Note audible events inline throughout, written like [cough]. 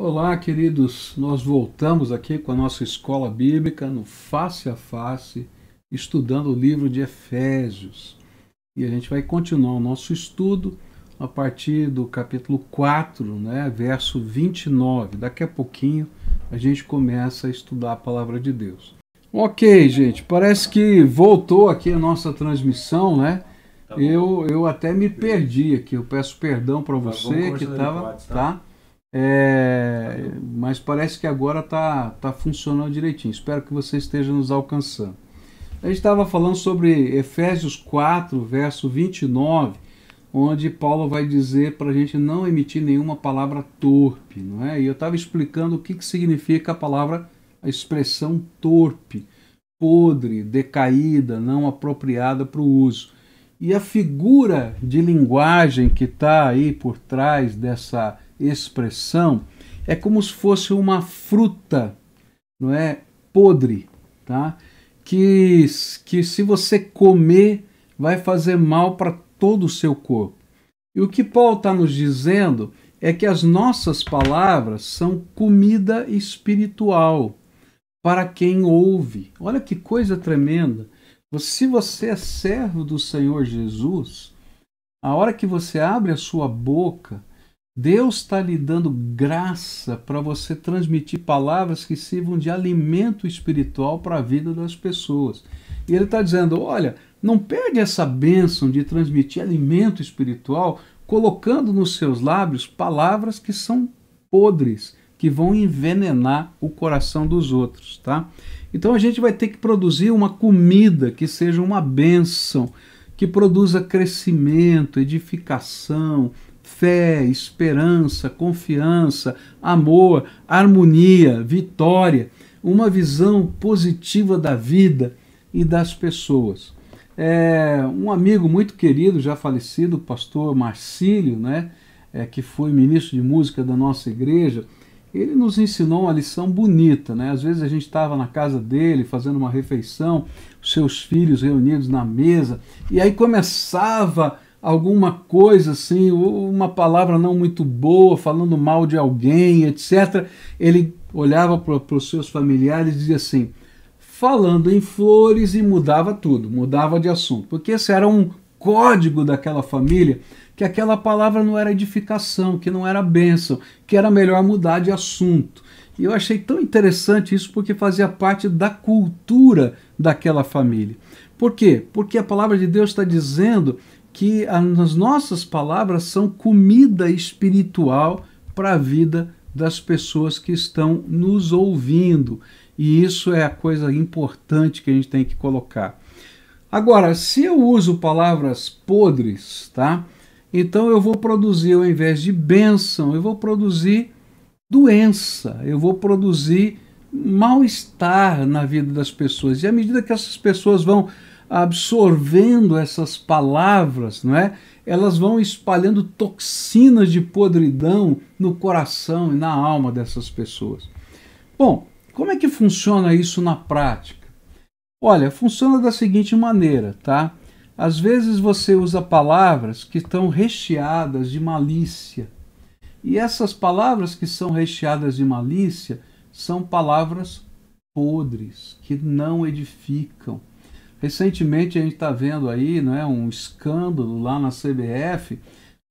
Olá, queridos. Nós voltamos aqui com a nossa escola bíblica no Face a Face, estudando o livro de Efésios. E a gente vai continuar o nosso estudo a partir do capítulo 4, né, verso 29. Daqui a pouquinho a gente começa a estudar a palavra de Deus. Ok, gente, parece que voltou aqui a nossa transmissão, né? Tá eu, eu até me perdi aqui. Eu peço perdão para tá você que estava. Tá? É, mas parece que agora está tá funcionando direitinho. Espero que você esteja nos alcançando. A gente estava falando sobre Efésios 4, verso 29, onde Paulo vai dizer para a gente não emitir nenhuma palavra torpe, não é? E eu estava explicando o que, que significa a palavra, a expressão torpe, podre, decaída, não apropriada para o uso. E a figura de linguagem que está aí por trás dessa expressão é como se fosse uma fruta, não é, podre, tá? Que que se você comer vai fazer mal para todo o seu corpo. E o que Paulo está nos dizendo é que as nossas palavras são comida espiritual para quem ouve. Olha que coisa tremenda. Se você é servo do Senhor Jesus, a hora que você abre a sua boca, Deus está lhe dando graça para você transmitir palavras que sirvam de alimento espiritual para a vida das pessoas. E ele está dizendo: olha, não perde essa bênção de transmitir alimento espiritual colocando nos seus lábios palavras que são podres, que vão envenenar o coração dos outros, tá? Então a gente vai ter que produzir uma comida que seja uma bênção, que produza crescimento, edificação, fé, esperança, confiança, amor, harmonia, vitória, uma visão positiva da vida e das pessoas. É, um amigo muito querido, já falecido, o pastor Marcílio, né, é, que foi ministro de música da nossa igreja, ele nos ensinou uma lição bonita. Né? Às vezes a gente estava na casa dele fazendo uma refeição, seus filhos reunidos na mesa, e aí começava alguma coisa assim, uma palavra não muito boa, falando mal de alguém, etc., ele olhava para os seus familiares e dizia assim: falando em flores e mudava tudo, mudava de assunto, porque esse era um código daquela família que aquela palavra não era edificação, que não era bênção, que era melhor mudar de assunto. E eu achei tão interessante isso porque fazia parte da cultura daquela família. Por quê? Porque a palavra de Deus está dizendo que as nossas palavras são comida espiritual para a vida das pessoas que estão nos ouvindo. E isso é a coisa importante que a gente tem que colocar. Agora, se eu uso palavras podres, tá? Então eu vou produzir, ao invés de bênção, eu vou produzir doença, eu vou produzir mal-estar na vida das pessoas. E à medida que essas pessoas vão absorvendo essas palavras, não é? Elas vão espalhando toxinas de podridão no coração e na alma dessas pessoas. Bom, como é que funciona isso na prática? Olha, funciona da seguinte maneira, tá? Às vezes você usa palavras que estão recheadas de malícia. E essas palavras que são recheadas de malícia são palavras podres, que não edificam, Recentemente a gente está vendo aí né, um escândalo lá na CBF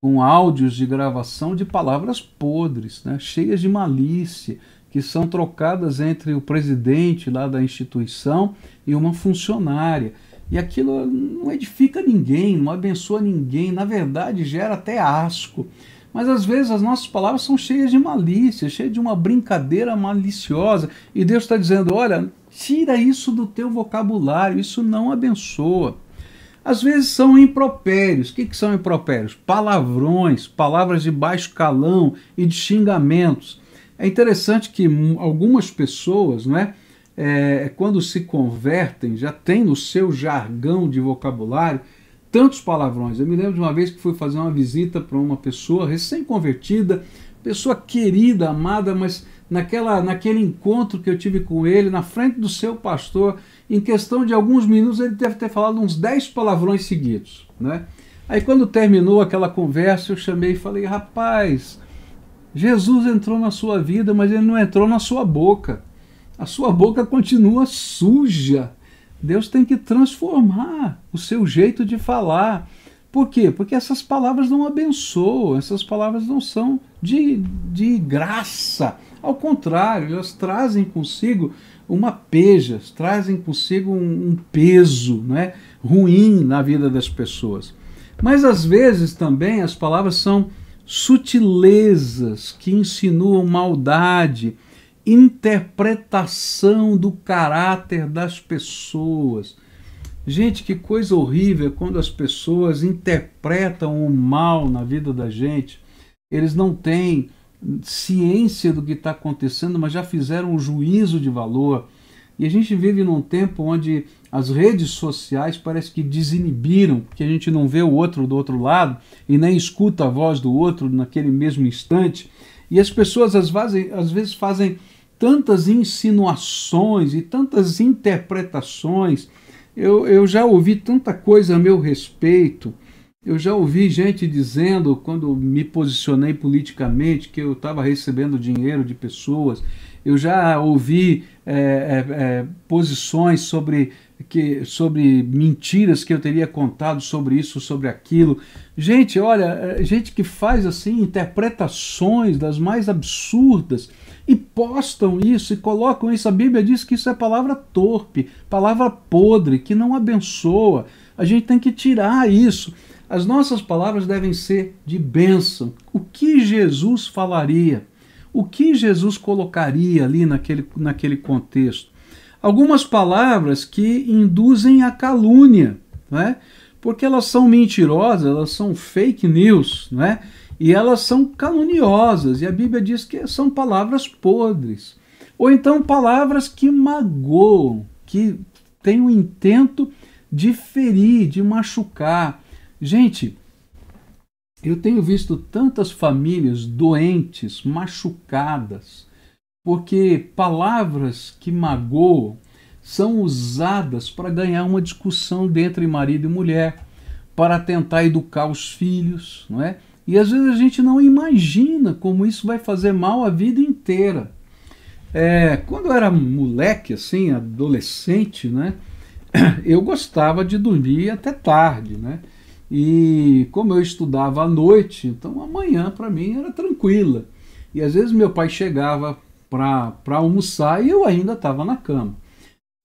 com áudios de gravação de palavras podres, né, cheias de malícia, que são trocadas entre o presidente lá da instituição e uma funcionária. E aquilo não edifica ninguém, não abençoa ninguém, na verdade gera até asco. Mas às vezes as nossas palavras são cheias de malícia, cheias de uma brincadeira maliciosa. E Deus está dizendo: olha, tira isso do teu vocabulário, isso não abençoa. Às vezes são impropérios. O que, que são impropérios? Palavrões, palavras de baixo calão e de xingamentos. É interessante que algumas pessoas, não é, é, quando se convertem, já tem no seu jargão de vocabulário tantos palavrões. Eu me lembro de uma vez que fui fazer uma visita para uma pessoa recém-convertida, pessoa querida, amada, mas naquela, naquele encontro que eu tive com ele, na frente do seu pastor, em questão de alguns minutos, ele deve ter falado uns 10 palavrões seguidos. Né? Aí, quando terminou aquela conversa, eu chamei e falei: rapaz, Jesus entrou na sua vida, mas ele não entrou na sua boca. A sua boca continua suja. Deus tem que transformar o seu jeito de falar. Por quê? Porque essas palavras não abençoam, essas palavras não são de, de graça. Ao contrário, elas trazem consigo uma peja, trazem consigo um, um peso né, ruim na vida das pessoas. Mas às vezes também as palavras são sutilezas que insinuam maldade, interpretação do caráter das pessoas. Gente, que coisa horrível quando as pessoas interpretam o mal na vida da gente. Eles não têm ciência do que está acontecendo, mas já fizeram um juízo de valor. E a gente vive num tempo onde as redes sociais parece que desinibiram, porque a gente não vê o outro do outro lado e nem escuta a voz do outro naquele mesmo instante. E as pessoas às vezes, às vezes fazem tantas insinuações e tantas interpretações. Eu, eu já ouvi tanta coisa a meu respeito eu já ouvi gente dizendo, quando me posicionei politicamente, que eu estava recebendo dinheiro de pessoas. Eu já ouvi é, é, é, posições sobre, que, sobre mentiras que eu teria contado sobre isso, sobre aquilo. Gente, olha, é, gente que faz assim interpretações das mais absurdas e postam isso e colocam isso. A Bíblia diz que isso é palavra torpe, palavra podre, que não abençoa. A gente tem que tirar isso. As nossas palavras devem ser de bênção. O que Jesus falaria? O que Jesus colocaria ali naquele, naquele contexto? Algumas palavras que induzem a calúnia, né? porque elas são mentirosas, elas são fake news, né? e elas são caluniosas, e a Bíblia diz que são palavras podres. Ou então palavras que magoam, que têm o intento de ferir, de machucar. Gente, eu tenho visto tantas famílias doentes, machucadas, porque palavras que magoam são usadas para ganhar uma discussão entre marido e mulher, para tentar educar os filhos, não é? E às vezes a gente não imagina como isso vai fazer mal a vida inteira. É, quando eu era moleque, assim, adolescente, né? [clears throat] Eu gostava de dormir até tarde, né? E como eu estudava à noite, então a manhã para mim era tranquila. E às vezes meu pai chegava para almoçar e eu ainda estava na cama.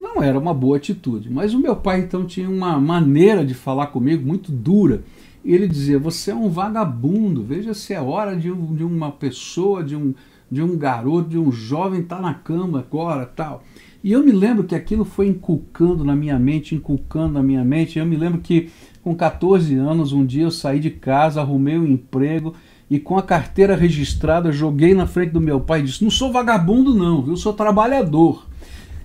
Não era uma boa atitude, mas o meu pai então tinha uma maneira de falar comigo muito dura. Ele dizia: Você é um vagabundo, veja se é hora de, um, de uma pessoa, de um, de um garoto, de um jovem estar tá na cama agora tal. E eu me lembro que aquilo foi inculcando na minha mente, inculcando na minha mente. Eu me lembro que com 14 anos, um dia eu saí de casa, arrumei um emprego e com a carteira registrada joguei na frente do meu pai e disse: Não sou vagabundo, não, viu? Sou trabalhador.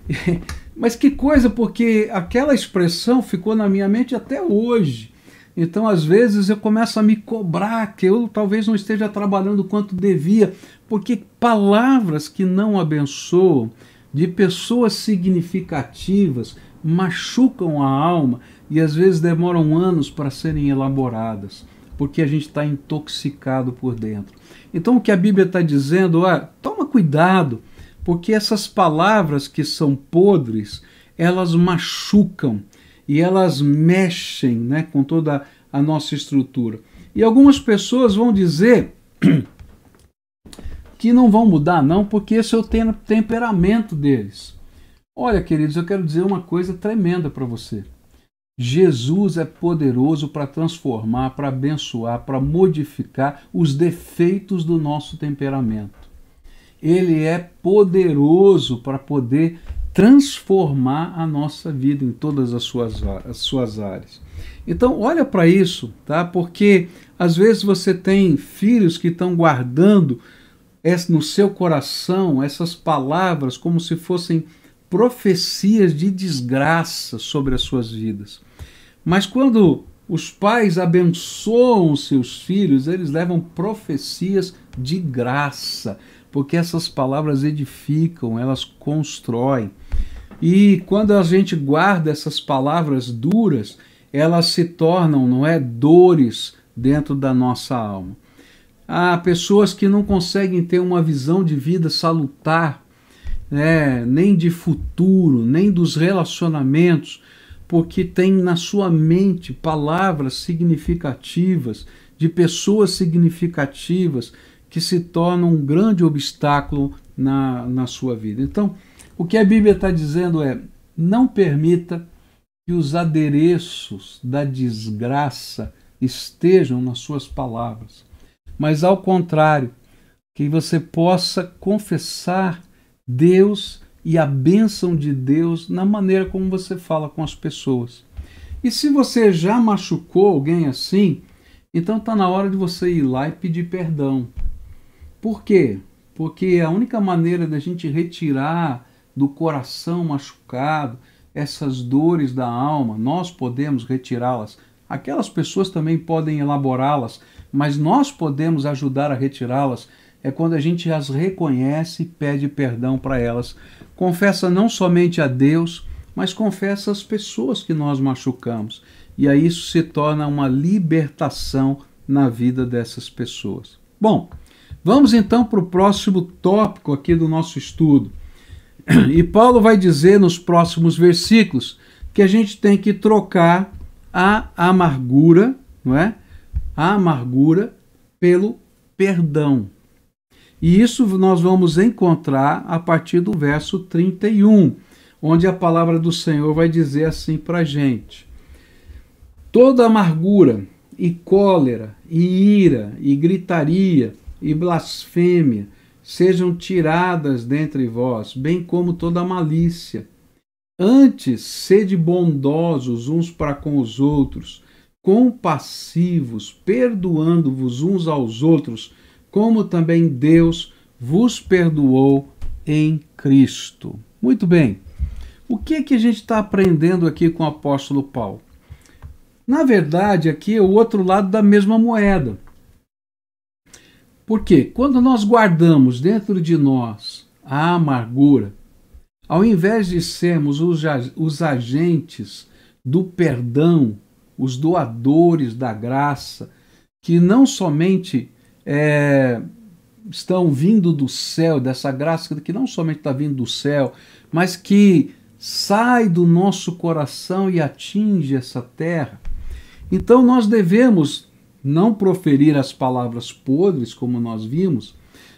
[laughs] Mas que coisa, porque aquela expressão ficou na minha mente até hoje. Então, às vezes, eu começo a me cobrar que eu talvez não esteja trabalhando quanto devia, porque palavras que não abençoam, de pessoas significativas machucam a alma e às vezes demoram anos para serem elaboradas, porque a gente está intoxicado por dentro. Então o que a Bíblia está dizendo é: toma cuidado, porque essas palavras que são podres, elas machucam e elas mexem né, com toda a nossa estrutura. E algumas pessoas vão dizer [clears throat] que não vão mudar, não, porque esse é o temperamento deles. Olha, queridos, eu quero dizer uma coisa tremenda para você. Jesus é poderoso para transformar, para abençoar, para modificar os defeitos do nosso temperamento. Ele é poderoso para poder transformar a nossa vida em todas as suas, as suas áreas. Então, olha para isso, tá? Porque às vezes você tem filhos que estão guardando no seu coração essas palavras como se fossem profecias de desgraça sobre as suas vidas. Mas quando os pais abençoam seus filhos, eles levam profecias de graça, porque essas palavras edificam, elas constroem. E quando a gente guarda essas palavras duras, elas se tornam, não é, dores dentro da nossa alma. Há pessoas que não conseguem ter uma visão de vida salutar, né, nem de futuro, nem dos relacionamentos, porque tem na sua mente palavras significativas, de pessoas significativas, que se tornam um grande obstáculo na, na sua vida. Então, o que a Bíblia está dizendo é: não permita que os adereços da desgraça estejam nas suas palavras, mas ao contrário, que você possa confessar Deus e a bênção de Deus na maneira como você fala com as pessoas. E se você já machucou alguém assim, então está na hora de você ir lá e pedir perdão. Por quê? Porque a única maneira da gente retirar do coração machucado essas dores da alma, nós podemos retirá-las. Aquelas pessoas também podem elaborá-las, mas nós podemos ajudar a retirá-las é quando a gente as reconhece e pede perdão para elas. Confessa não somente a Deus, mas confessa as pessoas que nós machucamos. E aí isso se torna uma libertação na vida dessas pessoas. Bom, vamos então para o próximo tópico aqui do nosso estudo. E Paulo vai dizer nos próximos versículos que a gente tem que trocar a amargura, não é? A amargura pelo perdão. E isso nós vamos encontrar a partir do verso 31, onde a palavra do Senhor vai dizer assim para a gente: toda amargura e cólera e ira e gritaria e blasfêmia sejam tiradas dentre vós, bem como toda malícia. Antes, sede bondosos uns para com os outros, compassivos, perdoando-vos uns aos outros, como também Deus vos perdoou em Cristo. Muito bem. O que é que a gente está aprendendo aqui com o apóstolo Paulo? Na verdade, aqui é o outro lado da mesma moeda. Porque quando nós guardamos dentro de nós a amargura, ao invés de sermos os agentes do perdão, os doadores da graça, que não somente é, estão vindo do céu, dessa graça que não somente está vindo do céu, mas que sai do nosso coração e atinge essa terra. Então nós devemos não proferir as palavras podres, como nós vimos,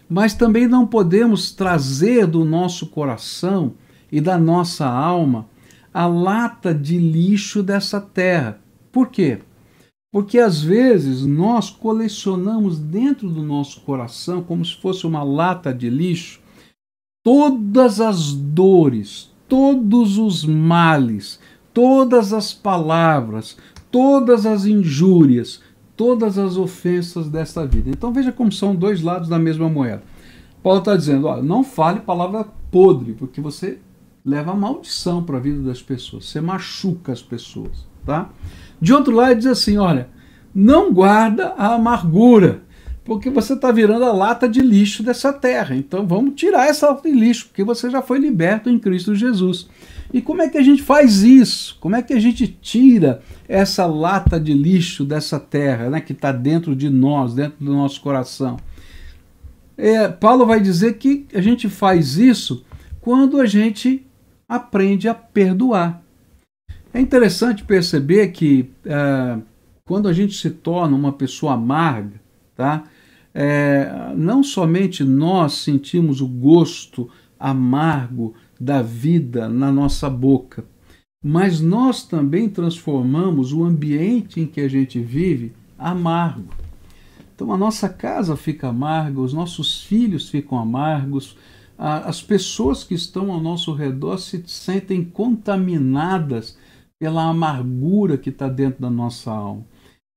mas também não podemos trazer do nosso coração e da nossa alma a lata de lixo dessa terra. Por quê? Porque às vezes nós colecionamos dentro do nosso coração, como se fosse uma lata de lixo, todas as dores, todos os males, todas as palavras, todas as injúrias, todas as ofensas desta vida. Então veja como são dois lados da mesma moeda. Paulo está dizendo: ó, não fale palavra podre, porque você leva maldição para a vida das pessoas, você machuca as pessoas. Tá? De outro lado, diz assim: olha, não guarda a amargura, porque você está virando a lata de lixo dessa terra. Então vamos tirar essa lata de lixo, porque você já foi liberto em Cristo Jesus. E como é que a gente faz isso? Como é que a gente tira essa lata de lixo dessa terra, né, que está dentro de nós, dentro do nosso coração? É, Paulo vai dizer que a gente faz isso quando a gente aprende a perdoar. É interessante perceber que é, quando a gente se torna uma pessoa amarga, tá? É, não somente nós sentimos o gosto amargo da vida na nossa boca, mas nós também transformamos o ambiente em que a gente vive amargo. Então a nossa casa fica amarga, os nossos filhos ficam amargos, as pessoas que estão ao nosso redor se sentem contaminadas pela amargura que está dentro da nossa alma.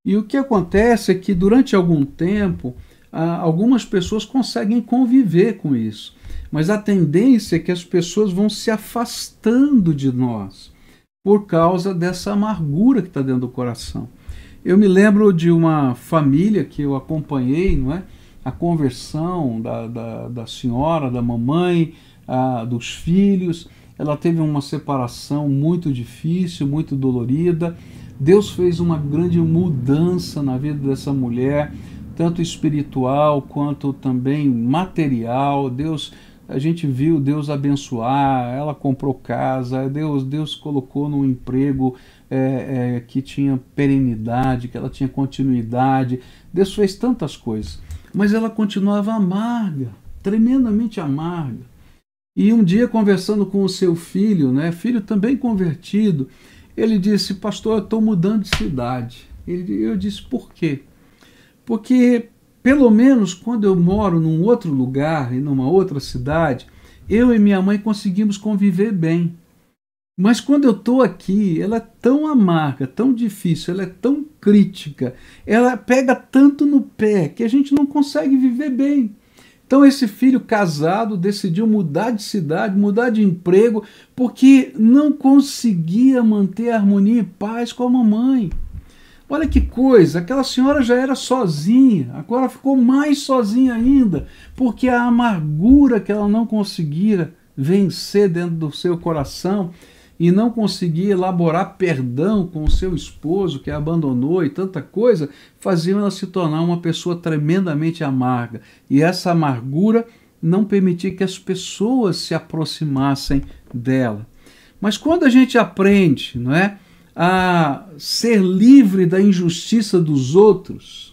E o que acontece é que durante algum tempo, algumas pessoas conseguem conviver com isso mas a tendência é que as pessoas vão se afastando de nós por causa dessa amargura que está dentro do coração. Eu me lembro de uma família que eu acompanhei, não é? A conversão da, da, da senhora, da mamãe, a, dos filhos. Ela teve uma separação muito difícil, muito dolorida. Deus fez uma grande mudança na vida dessa mulher tanto espiritual quanto também material. Deus, a gente viu Deus abençoar, ela comprou casa, Deus, Deus colocou num emprego é, é, que tinha perenidade, que ela tinha continuidade. Deus fez tantas coisas, mas ela continuava amarga, tremendamente amarga. E um dia, conversando com o seu filho, né, filho também convertido, ele disse: Pastor, eu estou mudando de cidade. Ele, eu disse: Por quê? Porque, pelo menos quando eu moro num outro lugar e numa outra cidade, eu e minha mãe conseguimos conviver bem. Mas quando eu estou aqui, ela é tão amarga, tão difícil, ela é tão crítica, ela pega tanto no pé que a gente não consegue viver bem. Então esse filho casado decidiu mudar de cidade, mudar de emprego, porque não conseguia manter a harmonia e paz com a mamãe. Olha que coisa, aquela senhora já era sozinha, agora ficou mais sozinha ainda, porque a amargura que ela não conseguia vencer dentro do seu coração e não conseguia elaborar perdão com o seu esposo que a abandonou e tanta coisa, faziam ela se tornar uma pessoa tremendamente amarga. E essa amargura não permitia que as pessoas se aproximassem dela. Mas quando a gente aprende, não é, a ser livre da injustiça dos outros,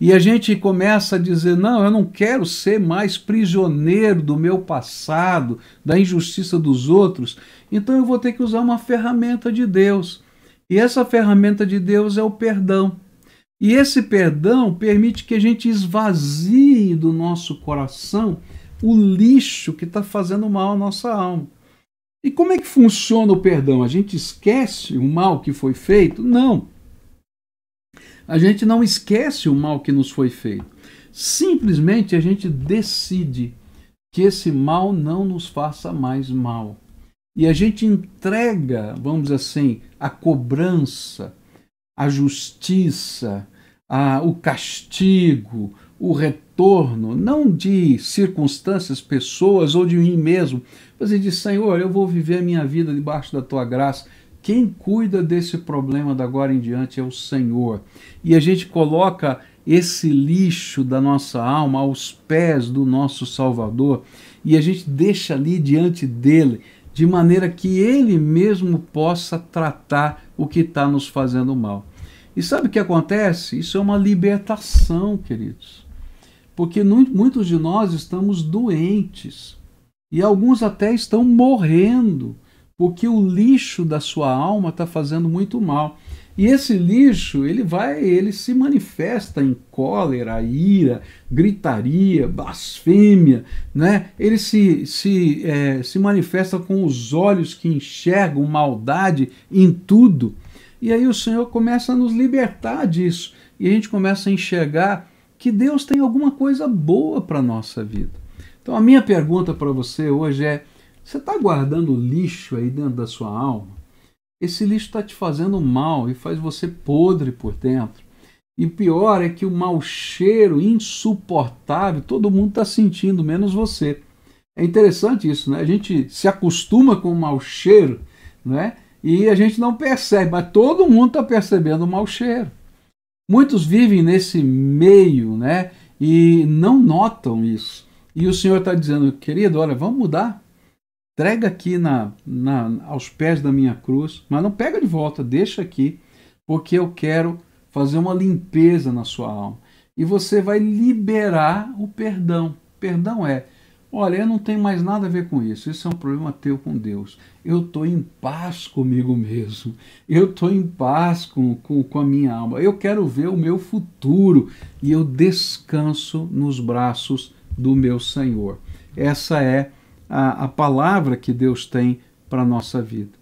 e a gente começa a dizer: não, eu não quero ser mais prisioneiro do meu passado, da injustiça dos outros, então eu vou ter que usar uma ferramenta de Deus. E essa ferramenta de Deus é o perdão. E esse perdão permite que a gente esvazie do nosso coração o lixo que está fazendo mal à nossa alma. E como é que funciona o perdão? A gente esquece o mal que foi feito? Não. A gente não esquece o mal que nos foi feito. Simplesmente a gente decide que esse mal não nos faça mais mal. E a gente entrega, vamos dizer assim, a cobrança, a justiça, a, o castigo, o retorno, não de circunstâncias, pessoas ou de mim mesmo, mas de Senhor, eu vou viver a minha vida debaixo da tua graça quem cuida desse problema da agora em diante é o Senhor. E a gente coloca esse lixo da nossa alma aos pés do nosso Salvador e a gente deixa ali diante dele, de maneira que ele mesmo possa tratar o que está nos fazendo mal. E sabe o que acontece? Isso é uma libertação, queridos. Porque muitos de nós estamos doentes e alguns até estão morrendo porque o lixo da sua alma está fazendo muito mal. E esse lixo, ele vai, ele se manifesta em cólera, ira, gritaria, blasfêmia, né? Ele se, se, é, se manifesta com os olhos que enxergam maldade em tudo. E aí o Senhor começa a nos libertar disso. E a gente começa a enxergar que Deus tem alguma coisa boa para a nossa vida. Então a minha pergunta para você hoje é: você está guardando lixo aí dentro da sua alma? Esse lixo está te fazendo mal e faz você podre por dentro. E pior é que o mau cheiro insuportável todo mundo está sentindo, menos você. É interessante isso, né? A gente se acostuma com o mau cheiro, né? E a gente não percebe, mas todo mundo está percebendo o mau cheiro. Muitos vivem nesse meio, né? E não notam isso. E o Senhor está dizendo, querido, olha, vamos mudar entrega aqui na, na, aos pés da minha cruz, mas não pega de volta, deixa aqui, porque eu quero fazer uma limpeza na sua alma. E você vai liberar o perdão. Perdão é, olha, eu não tenho mais nada a ver com isso, isso é um problema teu com Deus. Eu estou em paz comigo mesmo, eu estou em paz com, com, com a minha alma, eu quero ver o meu futuro e eu descanso nos braços do meu Senhor. Essa é a, a palavra que Deus tem para a nossa vida.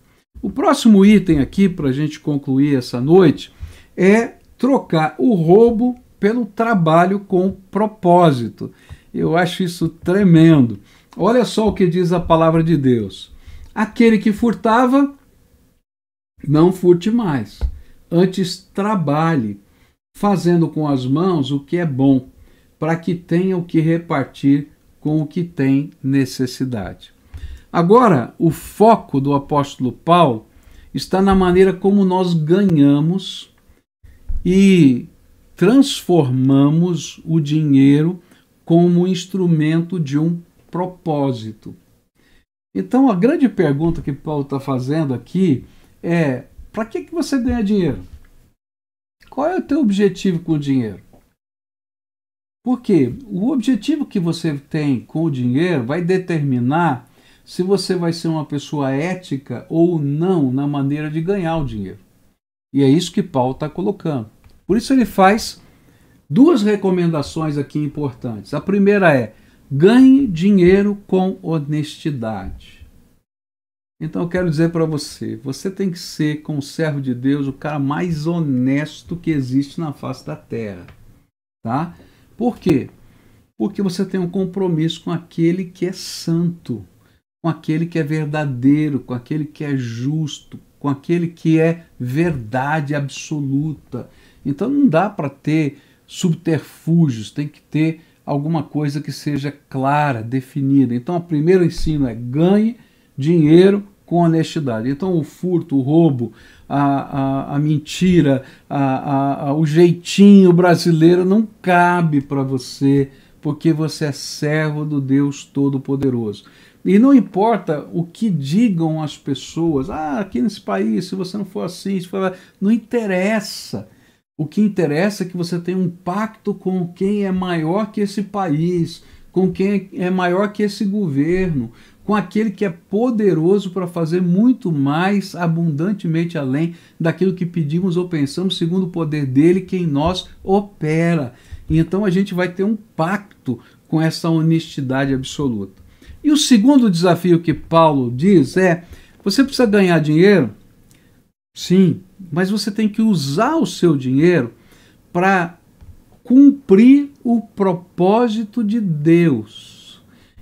O próximo item aqui, para a gente concluir essa noite, é trocar o roubo pelo trabalho com propósito. Eu acho isso tremendo. Olha só o que diz a palavra de Deus. Aquele que furtava, não furte mais. Antes trabalhe, fazendo com as mãos o que é bom, para que tenha o que repartir com o que tem necessidade. Agora, o foco do apóstolo Paulo está na maneira como nós ganhamos e transformamos o dinheiro como instrumento de um propósito. Então, a grande pergunta que Paulo está fazendo aqui é: para que, que você ganha dinheiro? Qual é o teu objetivo com o dinheiro? Porque o objetivo que você tem com o dinheiro vai determinar se você vai ser uma pessoa ética ou não na maneira de ganhar o dinheiro. E é isso que Paulo está colocando. Por isso ele faz duas recomendações aqui importantes. A primeira é: ganhe dinheiro com honestidade. Então eu quero dizer para você, você tem que ser, como servo de Deus, o cara mais honesto que existe na face da terra, tá? Por quê? Porque você tem um compromisso com aquele que é santo, com aquele que é verdadeiro, com aquele que é justo, com aquele que é verdade absoluta. Então não dá para ter subterfúgios, tem que ter alguma coisa que seja clara, definida. Então, o primeiro ensino é ganhe dinheiro com honestidade. Então, o furto, o roubo, a, a, a mentira, a, a, o jeitinho brasileiro não cabe para você, porque você é servo do Deus Todo-Poderoso. E não importa o que digam as pessoas, ah, aqui nesse país, se você não for assim, se for... não interessa. O que interessa é que você tenha um pacto com quem é maior que esse país, com quem é maior que esse governo, com aquele que é poderoso para fazer muito mais abundantemente além daquilo que pedimos ou pensamos, segundo o poder dele que em nós opera. Então a gente vai ter um pacto com essa honestidade absoluta. E o segundo desafio que Paulo diz é: você precisa ganhar dinheiro? Sim, mas você tem que usar o seu dinheiro para cumprir o propósito de Deus.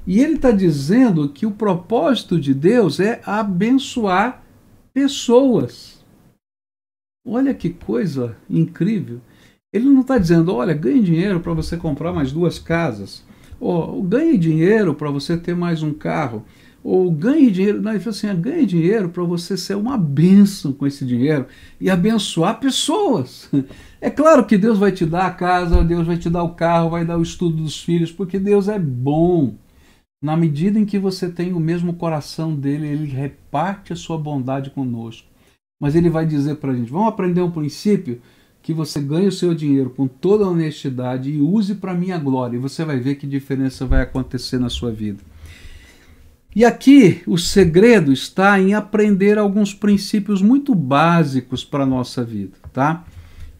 E ele está dizendo que o propósito de Deus é abençoar pessoas. Olha que coisa incrível. Ele não está dizendo, olha, ganhe dinheiro para você comprar mais duas casas, ou ganhe dinheiro para você ter mais um carro ou ganhe dinheiro. Não, ele falou assim: ganhe dinheiro para você ser uma bênção com esse dinheiro e abençoar pessoas. [laughs] É claro que Deus vai te dar a casa, Deus vai te dar o carro, vai dar o estudo dos filhos, porque Deus é bom. Na medida em que você tem o mesmo coração dele, ele reparte a sua bondade conosco. Mas ele vai dizer para a gente: vamos aprender um princípio que você ganhe o seu dinheiro com toda honestidade e use para minha glória. E você vai ver que diferença vai acontecer na sua vida. E aqui o segredo está em aprender alguns princípios muito básicos para a nossa vida, tá?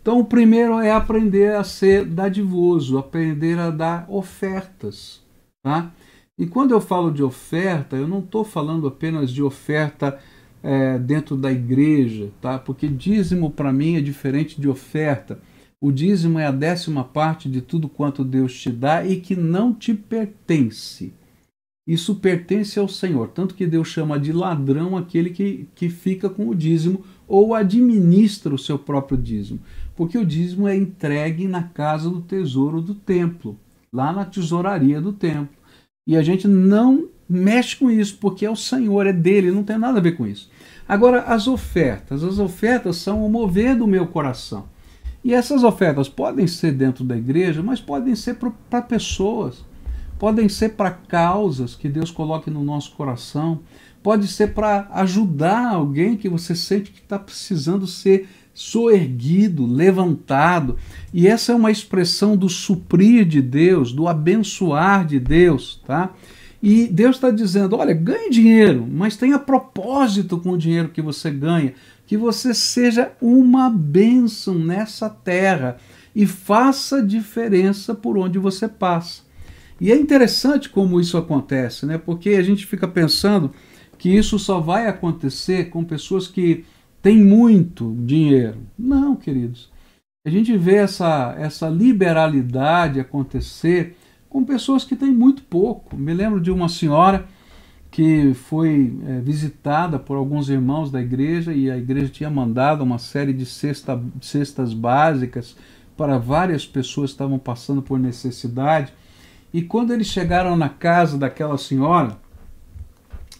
Então, o primeiro é aprender a ser dadivoso, aprender a dar ofertas, tá? E quando eu falo de oferta, eu não estou falando apenas de oferta é, dentro da igreja, tá? Porque dízimo para mim é diferente de oferta. O dízimo é a décima parte de tudo quanto Deus te dá e que não te pertence. Isso pertence ao Senhor, tanto que Deus chama de ladrão aquele que, que fica com o dízimo ou administra o seu próprio dízimo, porque o dízimo é entregue na casa do tesouro do templo, lá na tesouraria do templo. E a gente não mexe com isso, porque é o Senhor, é dele, não tem nada a ver com isso. Agora, as ofertas, as ofertas são o mover do meu coração. E essas ofertas podem ser dentro da igreja, mas podem ser para pessoas podem ser para causas que Deus coloque no nosso coração, pode ser para ajudar alguém que você sente que está precisando ser soerguido, levantado. E essa é uma expressão do suprir de Deus, do abençoar de Deus, tá? E Deus está dizendo: olha, ganhe dinheiro, mas tenha propósito com o dinheiro que você ganha, que você seja uma bênção nessa terra e faça diferença por onde você passa. E é interessante como isso acontece, né? porque a gente fica pensando que isso só vai acontecer com pessoas que têm muito dinheiro. Não, queridos. A gente vê essa, essa liberalidade acontecer com pessoas que têm muito pouco. Me lembro de uma senhora que foi é, visitada por alguns irmãos da igreja e a igreja tinha mandado uma série de cesta, cestas básicas para várias pessoas que estavam passando por necessidade. E quando eles chegaram na casa daquela senhora,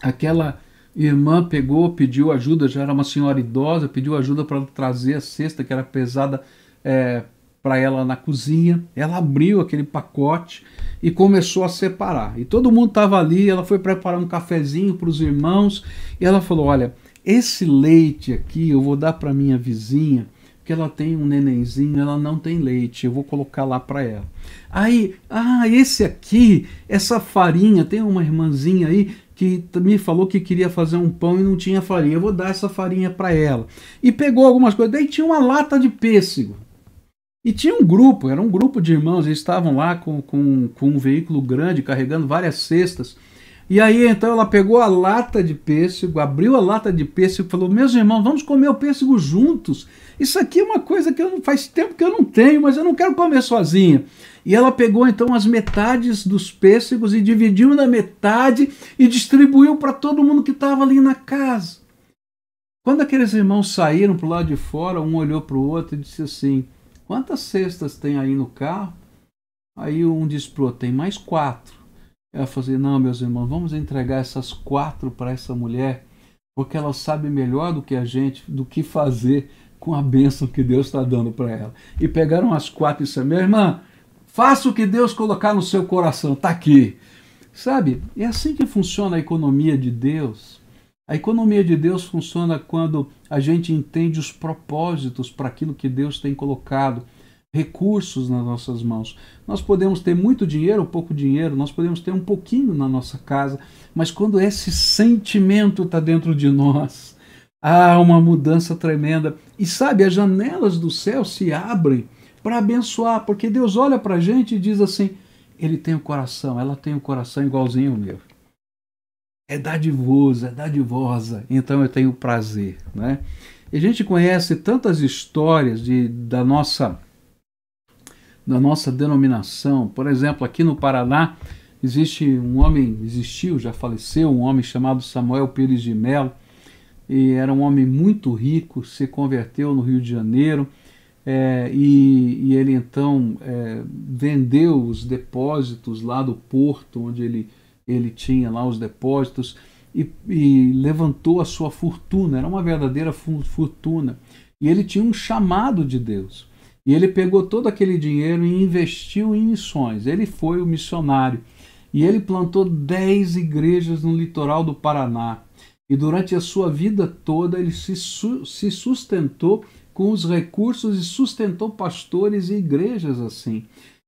aquela irmã pegou, pediu ajuda, já era uma senhora idosa, pediu ajuda para trazer a cesta que era pesada é, para ela na cozinha. Ela abriu aquele pacote e começou a separar. E todo mundo estava ali. Ela foi preparar um cafezinho para os irmãos e ela falou: Olha, esse leite aqui eu vou dar para minha vizinha, que ela tem um nenenzinho, ela não tem leite, eu vou colocar lá para ela. Aí, ah, esse aqui, essa farinha, tem uma irmãzinha aí que me falou que queria fazer um pão e não tinha farinha, eu vou dar essa farinha para ela. E pegou algumas coisas, daí tinha uma lata de pêssego. E tinha um grupo, era um grupo de irmãos, eles estavam lá com, com, com um veículo grande, carregando várias cestas. E aí então ela pegou a lata de pêssego, abriu a lata de pêssego e falou: Meus irmãos, vamos comer o pêssego juntos. Isso aqui é uma coisa que eu, faz tempo que eu não tenho, mas eu não quero comer sozinha. E ela pegou então as metades dos pêssegos e dividiu na metade e distribuiu para todo mundo que estava ali na casa. Quando aqueles irmãos saíram para o lado de fora, um olhou para o outro e disse assim: Quantas cestas tem aí no carro? Aí um disse outro, tem mais quatro. Ela falou assim, não, meus irmãos, vamos entregar essas quatro para essa mulher, porque ela sabe melhor do que a gente, do que fazer com a bênção que Deus está dando para ela. E pegaram as quatro e disseram, minha irmã, faça o que Deus colocar no seu coração, está aqui. Sabe, é assim que funciona a economia de Deus. A economia de Deus funciona quando a gente entende os propósitos para aquilo que Deus tem colocado, recursos nas nossas mãos. Nós podemos ter muito dinheiro ou pouco dinheiro, nós podemos ter um pouquinho na nossa casa, mas quando esse sentimento está dentro de nós, há uma mudança tremenda. E sabe, as janelas do céu se abrem para abençoar, porque Deus olha para a gente e diz assim: Ele tem o um coração, ela tem o um coração igualzinho ao meu é dadivoso, é dadivosa, então eu tenho prazer. Né? E a gente conhece tantas histórias de, da, nossa, da nossa denominação. Por exemplo, aqui no Paraná existe um homem, existiu, já faleceu, um homem chamado Samuel Pires de Mello, e era um homem muito rico, se converteu no Rio de Janeiro, é, e, e, ele então é, vendeu os depósitos lá do porto onde ele ele tinha lá os depósitos e, e levantou a sua fortuna, era uma verdadeira fortuna. E ele tinha um chamado de Deus. E ele pegou todo aquele dinheiro e investiu em missões. Ele foi o missionário. E ele plantou dez igrejas no litoral do Paraná. E durante a sua vida toda ele se, se sustentou com os recursos e sustentou pastores e igrejas assim.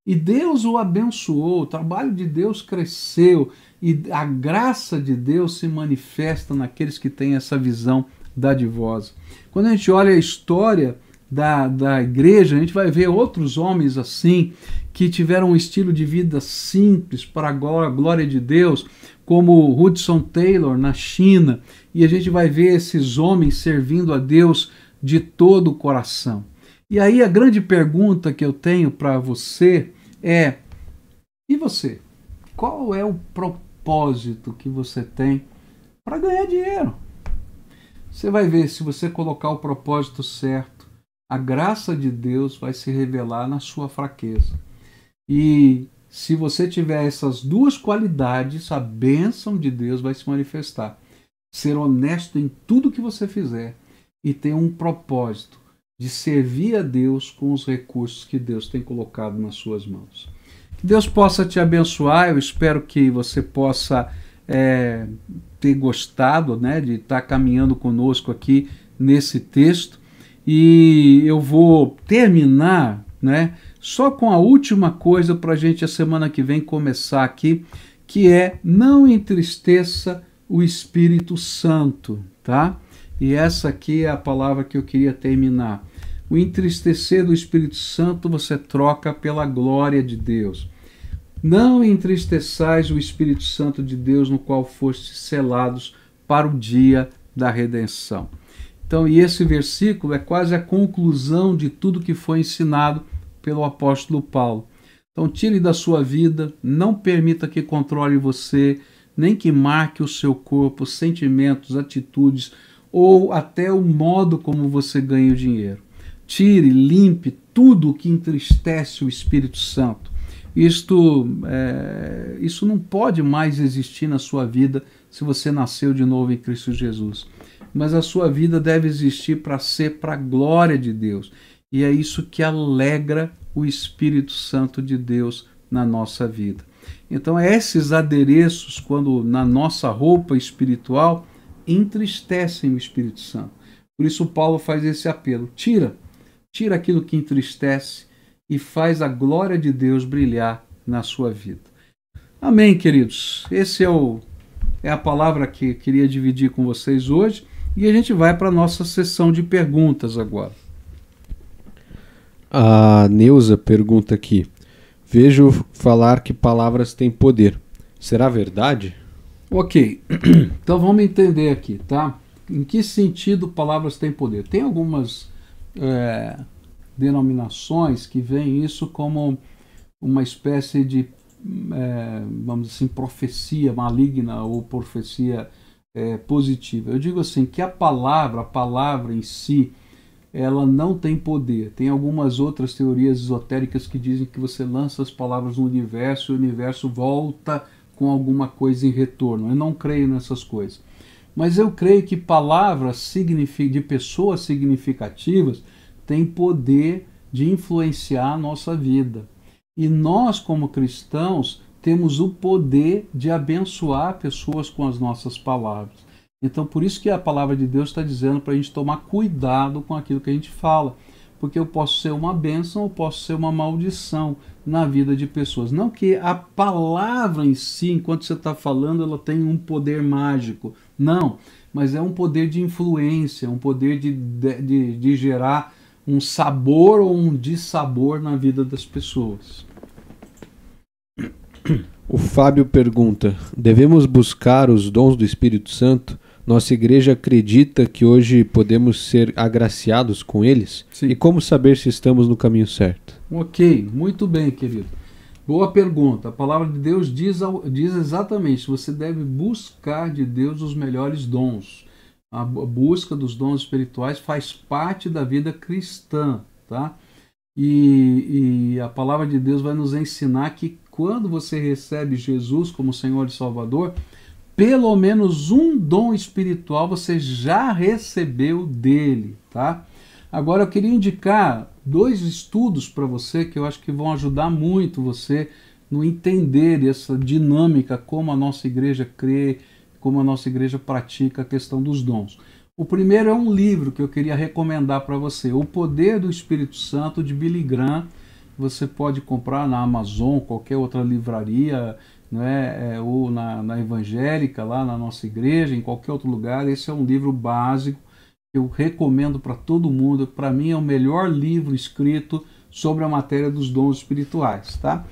E Deus o abençoou, o trabalho de Deus cresceu e a graça de Deus se manifesta naqueles que têm essa visão dadivosa. Quando a gente olha a história da, da igreja, a gente vai ver outros homens assim, que tiveram um estilo de vida simples para a glória de Deus, como Hudson Taylor na China, e a gente vai ver esses homens servindo a Deus de todo o coração. E aí a grande pergunta que eu tenho para você é: e você? Qual é o propósito que você tem para ganhar dinheiro? Você vai ver se você colocar o propósito certo, a graça de Deus vai se revelar na sua fraqueza. E se você tiver essas duas qualidades, a bênção de Deus vai se manifestar. Ser honesto em tudo que você fizer e ter um propósito de servir a Deus com os recursos que Deus tem colocado nas suas mãos. Que Deus possa te abençoar, eu espero que você possa é, ter gostado né, de estar caminhando conosco aqui nesse texto. E eu vou terminar né, só com a última coisa para a gente a semana que vem começar aqui, que é não entristeça o Espírito Santo, tá? E essa aqui é a palavra que eu queria terminar. O entristecer do Espírito Santo você troca pela glória de Deus. Não entristeçais o Espírito Santo de Deus, no qual fostes selados para o dia da redenção. Então, e esse versículo é quase a conclusão de tudo que foi ensinado pelo apóstolo Paulo. Então, tire da sua vida, não permita que controle você, nem que marque o seu corpo, sentimentos, atitudes ou até o modo como você ganha o dinheiro. Tire, limpe tudo o que entristece o Espírito Santo. Isto, é, isso não pode mais existir na sua vida se você nasceu de novo em Cristo Jesus. Mas a sua vida deve existir para ser para a glória de Deus. E é isso que alegra o Espírito Santo de Deus na nossa vida. Então, esses adereços, quando na nossa roupa espiritual, entristecem o Espírito Santo. Por isso, Paulo faz esse apelo: tira, tira aquilo que entristece e faz a glória de Deus brilhar na sua vida. Amém, queridos. Esse é, o, é a palavra que queria dividir com vocês hoje e a gente vai para a nossa sessão de perguntas agora. A Neuza pergunta aqui: Vejo falar que palavras têm poder. Será verdade? Ok, [clears throat] então vamos entender aqui, tá? Em que sentido palavras têm poder? Tem algumas é, denominações que veem isso como uma espécie de, é, vamos assim, profecia maligna ou profecia é, positiva. Eu digo assim que a palavra, a palavra em si, ela não tem poder. Tem algumas outras teorias esotéricas que dizem que você lança as palavras no universo e o universo volta com alguma coisa em retorno. Eu não creio nessas coisas. Mas eu creio que palavras de pessoas significativas têm poder de influenciar a nossa vida. E nós, como cristãos, temos o poder de abençoar pessoas com as nossas palavras. Então, por isso que a palavra de Deus está dizendo para a gente tomar cuidado com aquilo que a gente fala. Porque eu posso ser uma bênção ou posso ser uma maldição na vida de pessoas. Não que a palavra em si, enquanto você está falando, ela tem um poder mágico. Não, mas é um poder de influência, um poder de, de, de gerar um sabor ou um dissabor na vida das pessoas. O Fábio pergunta: devemos buscar os dons do Espírito Santo? Nossa igreja acredita que hoje podemos ser agraciados com eles? Sim. E como saber se estamos no caminho certo? Ok, muito bem, querido. Boa pergunta. A palavra de Deus diz, diz exatamente: você deve buscar de Deus os melhores dons. A busca dos dons espirituais faz parte da vida cristã, tá? E, e a palavra de Deus vai nos ensinar que quando você recebe Jesus como Senhor e Salvador, pelo menos um dom espiritual você já recebeu dele, tá? Agora eu queria indicar dois estudos para você que eu acho que vão ajudar muito você no entender essa dinâmica, como a nossa igreja crê, como a nossa igreja pratica a questão dos dons. O primeiro é um livro que eu queria recomendar para você, O Poder do Espírito Santo, de Billy Graham. Você pode comprar na Amazon, qualquer outra livraria né, é, ou na, na evangélica, lá na nossa igreja, em qualquer outro lugar. Esse é um livro básico que eu recomendo para todo mundo. Para mim, é o melhor livro escrito sobre a matéria dos dons espirituais. Tá?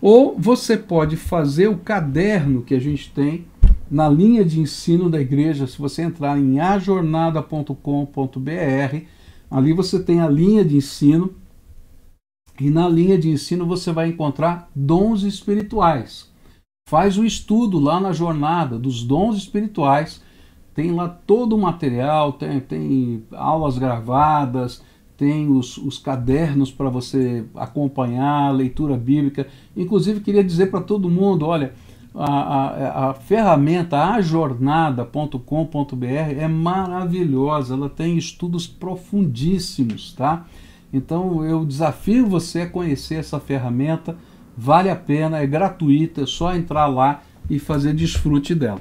Ou você pode fazer o caderno que a gente tem na linha de ensino da igreja. Se você entrar em ajornada.com.br, ali você tem a linha de ensino. E na linha de ensino você vai encontrar dons espirituais faz o estudo lá na jornada dos dons espirituais. Tem lá todo o material, tem, tem aulas gravadas, tem os, os cadernos para você acompanhar, leitura bíblica. Inclusive, queria dizer para todo mundo: olha, a, a, a ferramenta ajornada.com.br é maravilhosa, ela tem estudos profundíssimos, tá? Então eu desafio você a conhecer essa ferramenta vale a pena, é gratuita, é só entrar lá e fazer desfrute dela.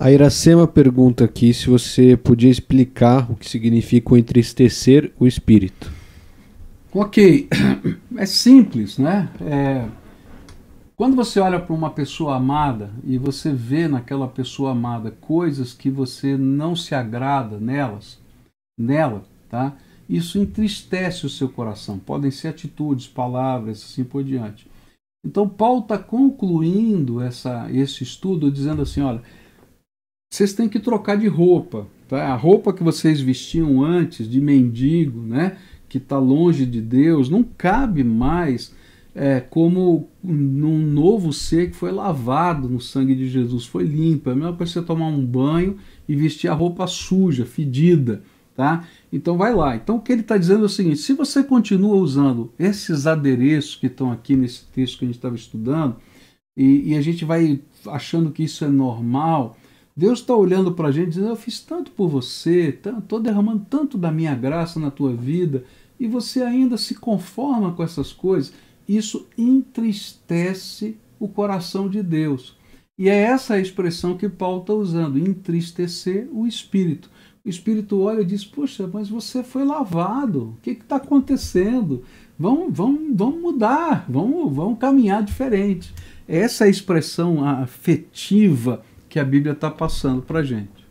A Iracema pergunta aqui se você podia explicar o que significa o entristecer o espírito. Ok, [coughs] é simples, né? É... Quando você olha para uma pessoa amada e você vê naquela pessoa amada coisas que você não se agrada nelas, nela, tá? Isso entristece o seu coração. Podem ser atitudes, palavras, assim por diante. Então, Paulo está concluindo essa, esse estudo dizendo assim: olha, vocês têm que trocar de roupa. Tá? A roupa que vocês vestiam antes, de mendigo, né? que está longe de Deus, não cabe mais é, como num novo ser que foi lavado no sangue de Jesus, foi limpo. É melhor para você tomar um banho e vestir a roupa suja, fedida. Tá? Então vai lá. Então o que ele está dizendo é o seguinte: se você continua usando esses adereços que estão aqui nesse texto que a gente estava estudando, e, e, a gente vai achando que isso é normal, Deus está olhando para a gente dizendo: Eu fiz tanto por você, estou derramando tanto da minha graça na tua vida, e você ainda se conforma com essas coisas. Isso entristece o coração de Deus. E é essa a expressão que Paulo está usando: entristecer o espírito. O espírito olha e diz: Poxa, mas você foi lavado, o que está acontecendo? Vamos, vamos, vamos mudar, vamos, vamos caminhar diferente. Essa é a expressão afetiva que a Bíblia está passando para a gente.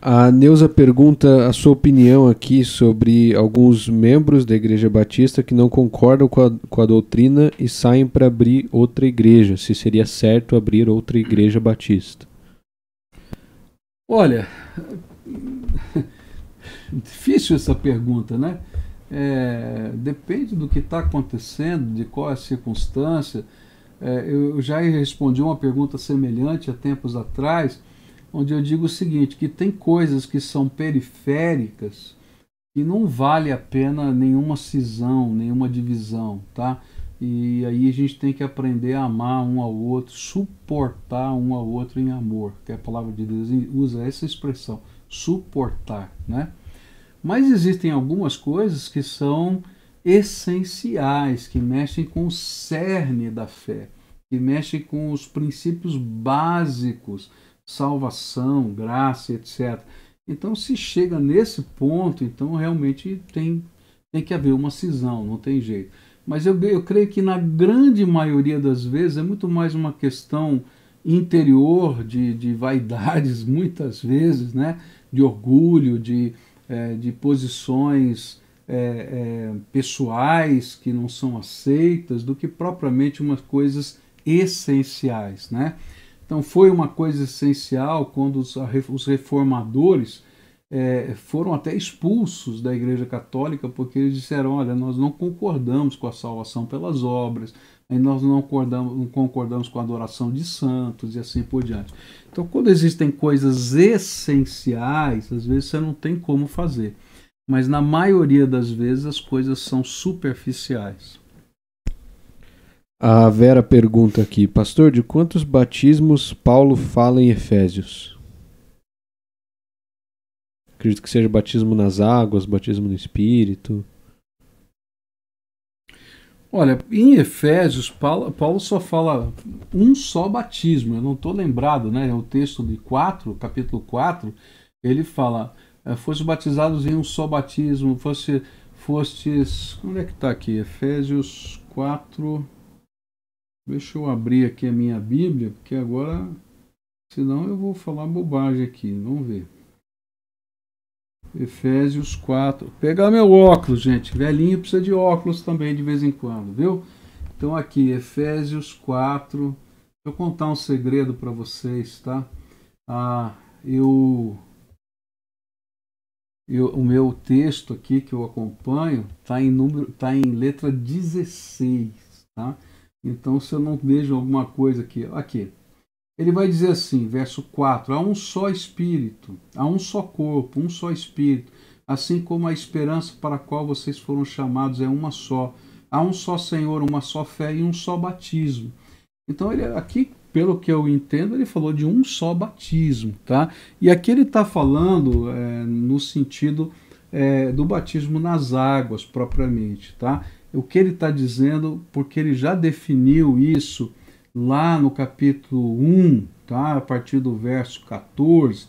A Neuza pergunta a sua opinião aqui sobre alguns membros da Igreja Batista que não concordam com a, com a doutrina e saem para abrir outra igreja. Se seria certo abrir outra igreja batista? Olha, [laughs] difícil essa pergunta, né? É, depende do que está acontecendo, de qual é a circunstância. É, eu já respondi uma pergunta semelhante há tempos atrás, onde eu digo o seguinte: que tem coisas que são periféricas e não vale a pena nenhuma cisão, nenhuma divisão, tá? E aí a gente tem que aprender a amar um ao outro, suportar um ao outro em amor, que a palavra de Deus usa essa expressão, suportar, né? Mas existem algumas coisas que são essenciais, que mexem com o cerne da fé, que mexem com os princípios básicos, salvação, graça, etc. Então, se chega nesse ponto, então realmente tem, tem que haver uma cisão, não tem jeito. Mas eu, eu creio que na grande maioria das vezes é muito mais uma questão interior, de, de vaidades, [laughs] muitas vezes, né? de orgulho, de, é, de posições é, é, pessoais que não são aceitas do que propriamente umas coisas essenciais. Né? Então foi uma coisa essencial quando os, os reformadores é, foram até expulsos da Igreja Católica porque eles disseram: olha, nós não concordamos com a salvação pelas obras, nós não concordamos, não concordamos com a adoração de santos e assim por diante. Então, quando existem coisas essenciais, às vezes você não tem como fazer. Mas na maioria das vezes as coisas são superficiais. A Vera pergunta aqui, pastor, de quantos batismos Paulo fala em Efésios? Acredito que seja batismo nas águas, batismo no Espírito. Olha, em Efésios, Paulo, Paulo, só fala um só batismo. Eu não estou lembrado, né? É o texto de 4, capítulo 4, ele fala: é, fosse batizados em um só batismo, fosse, fostes. Onde é que está aqui? Efésios 4. Deixa eu abrir aqui a minha Bíblia, porque agora, senão eu vou falar bobagem aqui. Vamos ver. Efésios 4. Pegar meu óculos, gente. Velhinho precisa de óculos também de vez em quando, viu? Então aqui, Efésios 4. Deixa eu contar um segredo para vocês, tá? Ah, eu, eu, o meu texto aqui que eu acompanho está em número, tá em letra 16, tá? Então se eu não vejo alguma coisa aqui, aqui, ele vai dizer assim, verso 4: há um só Espírito, há um só corpo, um só Espírito, assim como a esperança para a qual vocês foram chamados é uma só. Há um só Senhor, uma só fé e um só batismo. Então, ele aqui, pelo que eu entendo, ele falou de um só batismo, tá? E aqui ele está falando é, no sentido é, do batismo nas águas, propriamente, tá? O que ele está dizendo, porque ele já definiu isso lá no capítulo 1, tá? a partir do verso 14,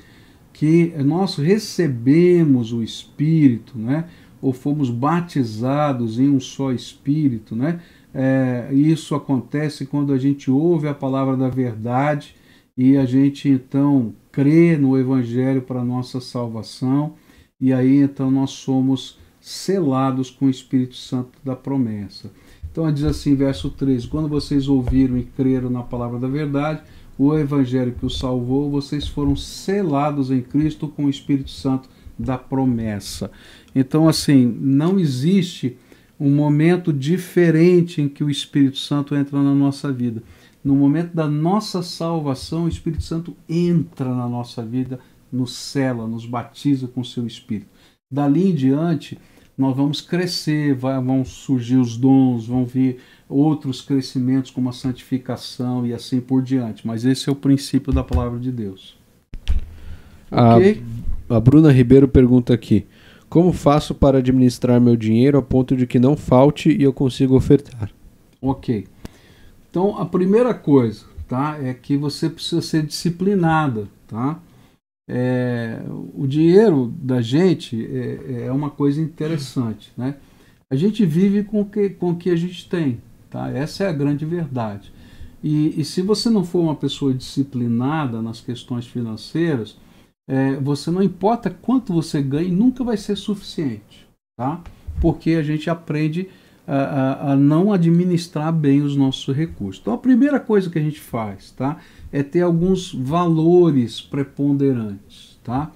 que nós recebemos o Espírito, né? ou fomos batizados em um só Espírito. Né? É, isso acontece quando a gente ouve a palavra da verdade e a gente então crê no Evangelho para nossa salvação, e aí então nós somos selados com o Espírito Santo da promessa. Então diz assim, verso 13: Quando vocês ouviram e creram na palavra da verdade, o evangelho que os salvou, vocês foram selados em Cristo com o Espírito Santo da promessa. Então, assim, não existe um momento diferente em que o Espírito Santo entra na nossa vida. No momento da nossa salvação, o Espírito Santo entra na nossa vida, nos cela, nos batiza com o seu Espírito. Dali em diante, nós vamos crescer, vai, vão surgir os dons, vão vir outros crescimentos como a santificação e assim por diante. Mas esse é o princípio da palavra de Deus. A, okay? a Bruna Ribeiro pergunta aqui: Como faço para administrar meu dinheiro a ponto de que não falte e eu consiga ofertar? Ok. Então, a primeira coisa tá, é que você precisa ser disciplinada. Tá? É, o dinheiro da gente é, é, uma coisa interessante. Né? A gente vive com que, o com que a gente tem. Tá? Essa é a grande verdade. E, e se você não for uma pessoa disciplinada nas questões financeiras, é, você não importa quanto você ganhe, nunca vai ser suficiente. Tá? Porque a gente aprende a, a, a, não administrar bem os nossos recursos. Então a primeira coisa que a gente faz tá, é ter alguns valores preponderantes. Tá?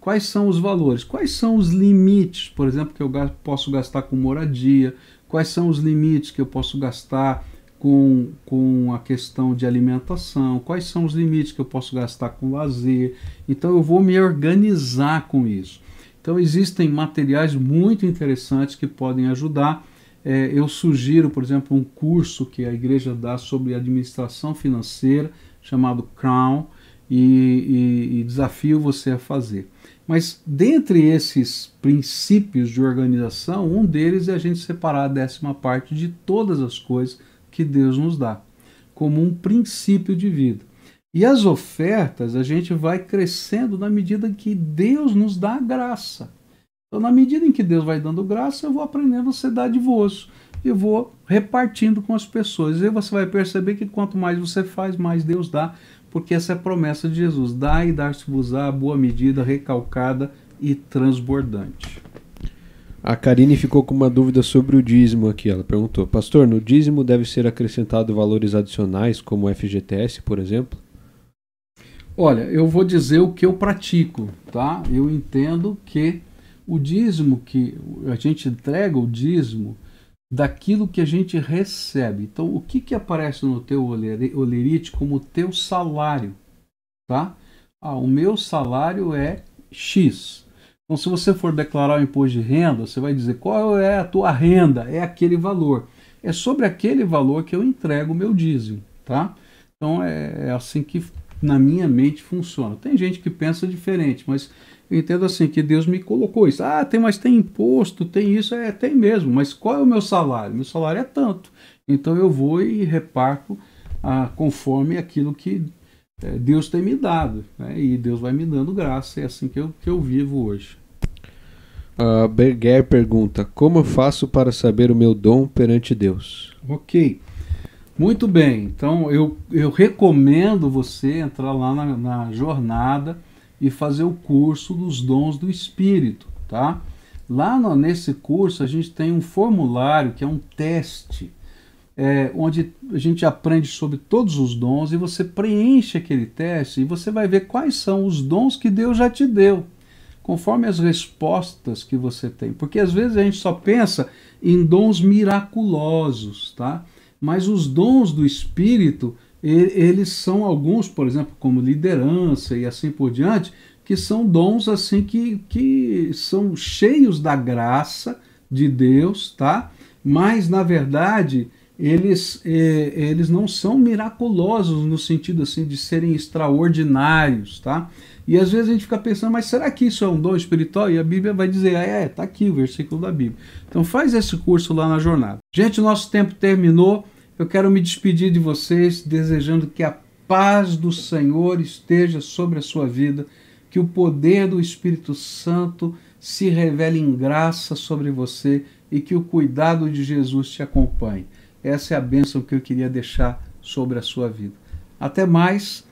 Quais são os valores? Quais são os limites, por exemplo, que eu posso gastar com moradia? Quais são os limites que eu posso gastar com, com a questão de alimentação? Quais são os limites que eu posso gastar com lazer? Então eu vou me organizar com isso. Então existem materiais muito interessantes que podem ajudar é, eu sugiro, por exemplo, um curso que a igreja dá sobre administração financeira, chamado Crown, e, e, e desafio você a fazer. Mas dentre esses princípios de organização, um deles é a gente separar a décima parte de todas as coisas que Deus nos dá, como um princípio de vida. E as ofertas a gente vai crescendo na medida que Deus nos dá graça. Então, na medida em que Deus vai dando graça, eu vou aprendendo a ser dadivoso e vou repartindo com as pessoas. E você vai perceber que quanto mais você faz, mais Deus dá, porque essa é a promessa de Jesus: dá e dar-se-vos-á, boa medida, recalcada e transbordante. A Karine ficou com uma dúvida sobre o dízimo aqui. Ela perguntou: Pastor, no dízimo deve ser acrescentado valores adicionais, como o FGTS, por exemplo? Olha, eu vou dizer o que eu pratico, tá? Eu entendo que o dízimo que a gente entrega o dízimo daquilo que a gente recebe. Então, o que, que aparece no teu olerite como teu salário? Tá? Ah, o meu salário é X. Então, se você for declarar o imposto de renda, você vai dizer qual é a tua renda, é aquele valor. É sobre aquele valor que eu entrego o meu dízimo. Tá? Então, é, é assim que na minha mente funciona. Tem gente que pensa diferente, mas entendo assim que Deus me colocou isso. Ah, tem, mas tem imposto, tem isso, é, tem mesmo. Mas qual é o meu salário? Meu salário é tanto. Então eu vou e reparto ah, conforme aquilo que é, Deus tem me dado. Né? E Deus vai me dando graça. É assim que eu, que eu vivo hoje. Uh, Berger pergunta: Como eu faço para saber o meu dom perante Deus? Ok. Muito bem. Então eu, eu recomendo você entrar lá na, na jornada e fazer o curso dos dons do Espírito, tá? Lá no, nesse curso a gente tem um formulário que é um teste, é, onde a gente aprende sobre todos os dons e você preenche aquele teste e você vai ver quais são os dons que Deus já te deu, conforme as respostas que você tem. Porque às vezes a gente só pensa em dons miraculosos, tá? Mas os dons do Espírito eles são alguns, por exemplo, como liderança e assim por diante, que são dons assim que, que são cheios da graça de Deus, tá? Mas na verdade eles, eh, eles não são miraculosos no sentido assim de serem extraordinários, tá? E às vezes a gente fica pensando, mas será que isso é um dom espiritual? E a Bíblia vai dizer, ah, é, tá aqui o versículo da Bíblia. Então faz esse curso lá na jornada. Gente, nosso tempo terminou. Eu quero me despedir de vocês desejando que a paz do Senhor esteja sobre a sua vida, que o poder do Espírito Santo se revele em graça sobre você e que o cuidado de Jesus te acompanhe. Essa é a bênção que eu queria deixar sobre a sua vida. Até mais